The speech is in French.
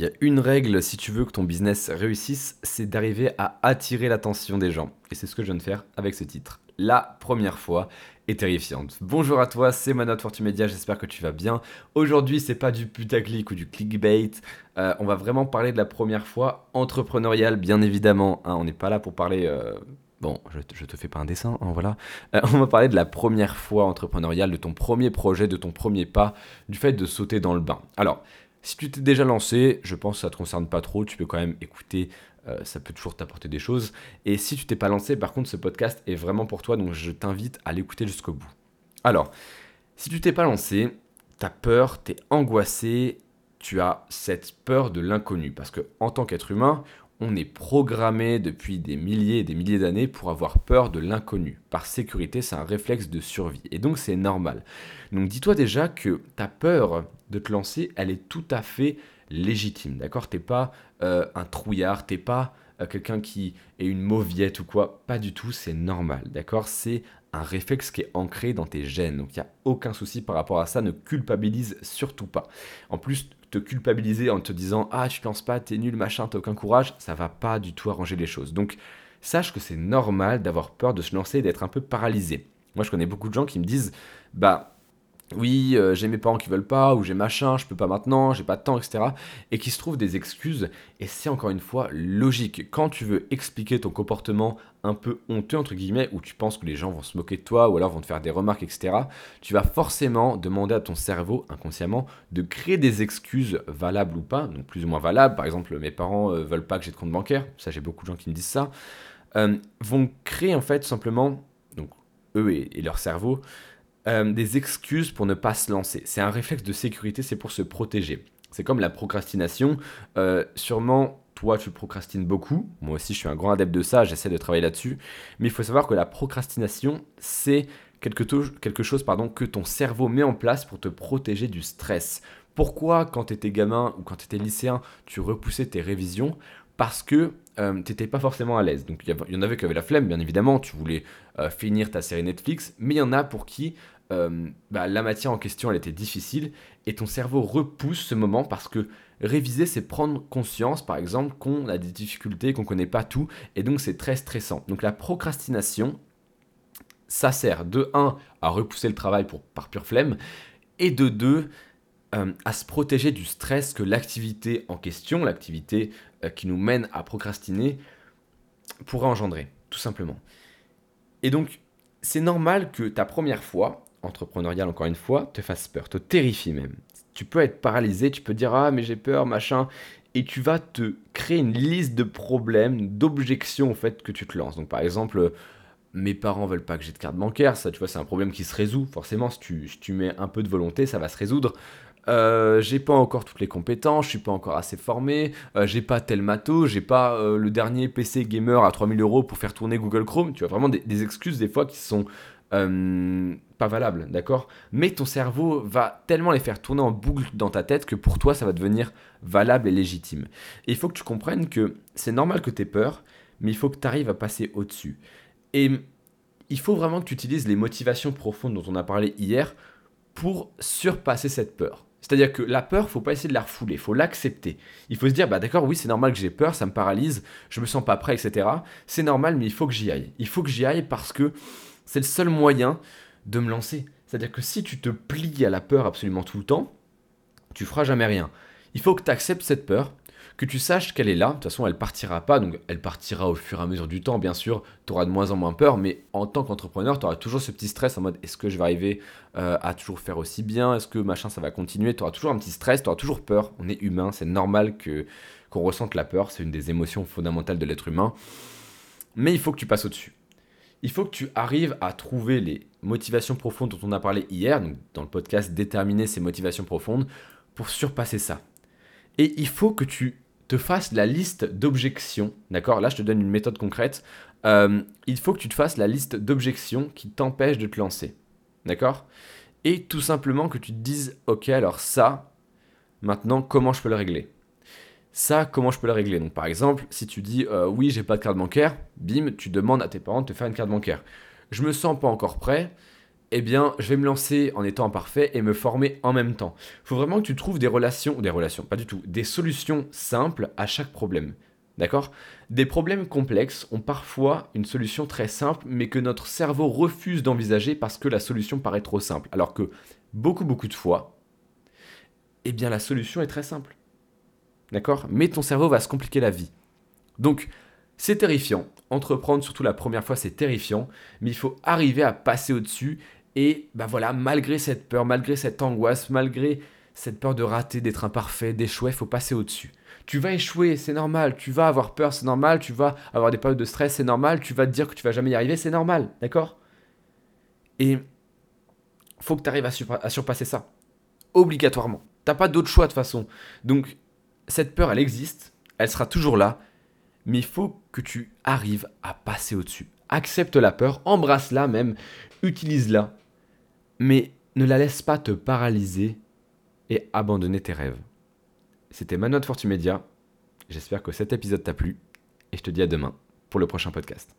Il y a une règle si tu veux que ton business réussisse, c'est d'arriver à attirer l'attention des gens. Et c'est ce que je viens de faire avec ce titre. La première fois est terrifiante. Bonjour à toi, c'est Manotte Fortumedia, j'espère que tu vas bien. Aujourd'hui, c'est pas du putaclic ou du clickbait. Euh, on va vraiment parler de la première fois entrepreneuriale, bien évidemment. Hein. on n'est pas là pour parler. Euh, bon, je te fais pas un dessin, hein, voilà. Euh, on va parler de la première fois entrepreneuriale, de ton premier projet, de ton premier pas, du fait de sauter dans le bain. Alors, si tu t'es déjà lancé, je pense que ça ne te concerne pas trop, tu peux quand même écouter, euh, ça peut toujours t'apporter des choses. Et si tu t'es pas lancé, par contre, ce podcast est vraiment pour toi, donc je t'invite à l'écouter jusqu'au bout. Alors, si tu t'es pas lancé, tu as peur, tu es angoissé, tu as cette peur de l'inconnu. Parce que en tant qu'être humain, on est programmé depuis des milliers et des milliers d'années pour avoir peur de l'inconnu. Par sécurité, c'est un réflexe de survie. Et donc c'est normal. Donc dis-toi déjà que ta peur de te lancer, elle est tout à fait légitime. D'accord? T'es pas euh, un trouillard, t'es pas euh, quelqu'un qui est une mauviette ou quoi. Pas du tout, c'est normal. D'accord? C'est un réflexe qui est ancré dans tes gènes. Donc il n'y a aucun souci par rapport à ça. Ne culpabilise surtout pas. En plus, te culpabiliser en te disant ah tu te lances pas, t'es nul, machin, t'as aucun courage, ça va pas du tout arranger les choses. Donc sache que c'est normal d'avoir peur de se lancer et d'être un peu paralysé. Moi je connais beaucoup de gens qui me disent bah oui, euh, j'ai mes parents qui veulent pas, ou j'ai machin, je peux pas maintenant, j'ai pas de temps, etc. Et qui se trouvent des excuses, et c'est encore une fois logique. Quand tu veux expliquer ton comportement un peu honteux, entre guillemets, où tu penses que les gens vont se moquer de toi, ou alors vont te faire des remarques, etc., tu vas forcément demander à ton cerveau, inconsciemment, de créer des excuses valables ou pas, donc plus ou moins valables. Par exemple, mes parents euh, veulent pas que j'ai de compte bancaire, ça j'ai beaucoup de gens qui me disent ça, euh, vont créer en fait simplement, donc eux et leur cerveau, euh, des excuses pour ne pas se lancer. C'est un réflexe de sécurité, c'est pour se protéger. C'est comme la procrastination. Euh, sûrement, toi, tu procrastines beaucoup. Moi aussi, je suis un grand adepte de ça, j'essaie de travailler là-dessus. Mais il faut savoir que la procrastination, c'est quelque, chose que ton cerveau met en place pour te protéger du stress. Pourquoi, quand tu étais gamin ou quand tu étais lycéen, tu repoussais tes révisions? Parce que euh, tu n'étais pas forcément à l'aise. Donc il y, en avait qui avaient la flemme, bien évidemment, tu voulais euh, finir ta série Netflix, mais il y en a pour qui euh, bah, la matière en question, elle était difficile, et ton cerveau repousse ce moment parce que réviser, c'est prendre conscience, par exemple, qu'on a des difficultés, qu'on ne connaît pas tout, et donc c'est très stressant. Donc la procrastination, ça sert de 1 à repousser le travail pour, par pure flemme, et de 2 à se protéger du stress que l'activité en question, l'activité euh, qui nous mène à procrastiner pourrait engendrer, tout simplement. Et donc, c'est normal que ta première fois, entrepreneuriale encore une fois, te fasse peur, te terrifie même. Tu peux être paralysé, tu peux dire ah mais j'ai peur, machin, et tu vas te créer une liste de problèmes, d'objections au fait que tu te lances. Donc par exemple, mes parents veulent pas que j'ai de carte bancaire, ça tu vois c'est un problème qui se résout. Forcément, si tu, si tu mets un peu de volonté, ça va se résoudre. Euh, j'ai pas encore toutes les compétences, je suis pas encore assez formé, euh, j'ai pas tel matos, j'ai pas euh, le dernier PC gamer à 3000 euros pour faire tourner Google Chrome. Tu vois vraiment des, excuses des fois qui sont pas valables, d'accord? Mais ton cerveau va tellement les faire tourner en boucle dans ta tête que pour toi ça va devenir valable et légitime. Il faut que tu comprennes que c'est normal que tu aies peur, mais il faut que tu arrives à passer au-dessus. Et il faut vraiment que tu utilises les motivations profondes dont on a parlé hier pour surpasser cette peur. C'est-à-dire que la peur, faut pas essayer de la refouler, faut l'accepter. Il faut se dire, bah d'accord, oui, c'est normal que j'ai peur, ça me paralyse, je me sens pas prêt, etc. C'est normal, mais il faut que j'y aille. Il faut que j'y aille parce que c'est le seul moyen de me lancer. C'est-à-dire que si tu te plies à la peur absolument tout le temps, tu feras jamais rien. Il faut que tu acceptes cette peur, que tu saches qu'elle est là. De toute façon, elle partira pas, donc elle partira au fur et à mesure du temps, bien sûr. Tu auras de moins en moins peur, mais en tant qu'entrepreneur, tu auras toujours ce petit stress en mode est-ce que je vais arriver euh, à toujours faire aussi bien? Est-ce que machin ça va continuer? Tu auras toujours un petit stress, tu auras toujours peur. On est humain, c'est normal que qu'on ressente la peur, c'est une des émotions fondamentales de l'être humain. Mais il faut que tu passes au-dessus. Il faut que tu arrives à trouver les motivations profondes dont on a parlé hier, donc dans le podcast Déterminer ces motivations profondes, pour surpasser ça. Et il faut que tu te fasses la liste d'objections, d'accord? Là, je te donne une méthode concrète. Euh, il faut que tu te fasses la liste d'objections qui t'empêchent de te lancer, d'accord? Et tout simplement que tu te dises, ok, alors ça, maintenant, comment je peux le régler? Ça, comment je peux le régler? Donc, par exemple, si tu dis euh, oui, j'ai pas de carte bancaire, bim, tu demandes à tes parents de te faire une carte bancaire. Je me sens pas encore prêt. Eh bien, je vais me lancer en étant imparfait et me former en même temps. Il faut vraiment que tu trouves des relations, des relations, pas du tout, des solutions simples à chaque problème. D'accord? Des problèmes complexes ont parfois une solution très simple, mais que notre cerveau refuse d'envisager parce que la solution paraît trop simple. Alors que beaucoup, beaucoup de fois, eh bien la solution est très simple. D'accord? Mais ton cerveau va se compliquer la vie. Donc, c'est terrifiant. Entreprendre, surtout la première fois, c'est terrifiant. Mais il faut arriver à passer au-dessus et bah voilà, malgré cette peur, malgré cette angoisse, malgré cette peur de rater, d'être imparfait, d'échouer, il faut passer au-dessus. Tu vas échouer, c'est normal. Tu vas avoir peur, c'est normal. Tu vas avoir des périodes de stress, c'est normal. Tu vas te dire que tu vas jamais y arriver, c'est normal. D'accord? Et faut que tu arrives à, surpasser ça. Obligatoirement. T'as pas d'autre choix de façon. Donc, cette peur, elle existe. Elle sera toujours là. Mais il faut que tu arrives à passer au-dessus. Accepte la peur, embrasse-la même, utilise-la mais ne la laisse pas te paralyser et abandonner tes rêves. C'était Manoa de Fortumedia. J'espère que cet épisode t'a plu et je te dis à demain pour le prochain podcast.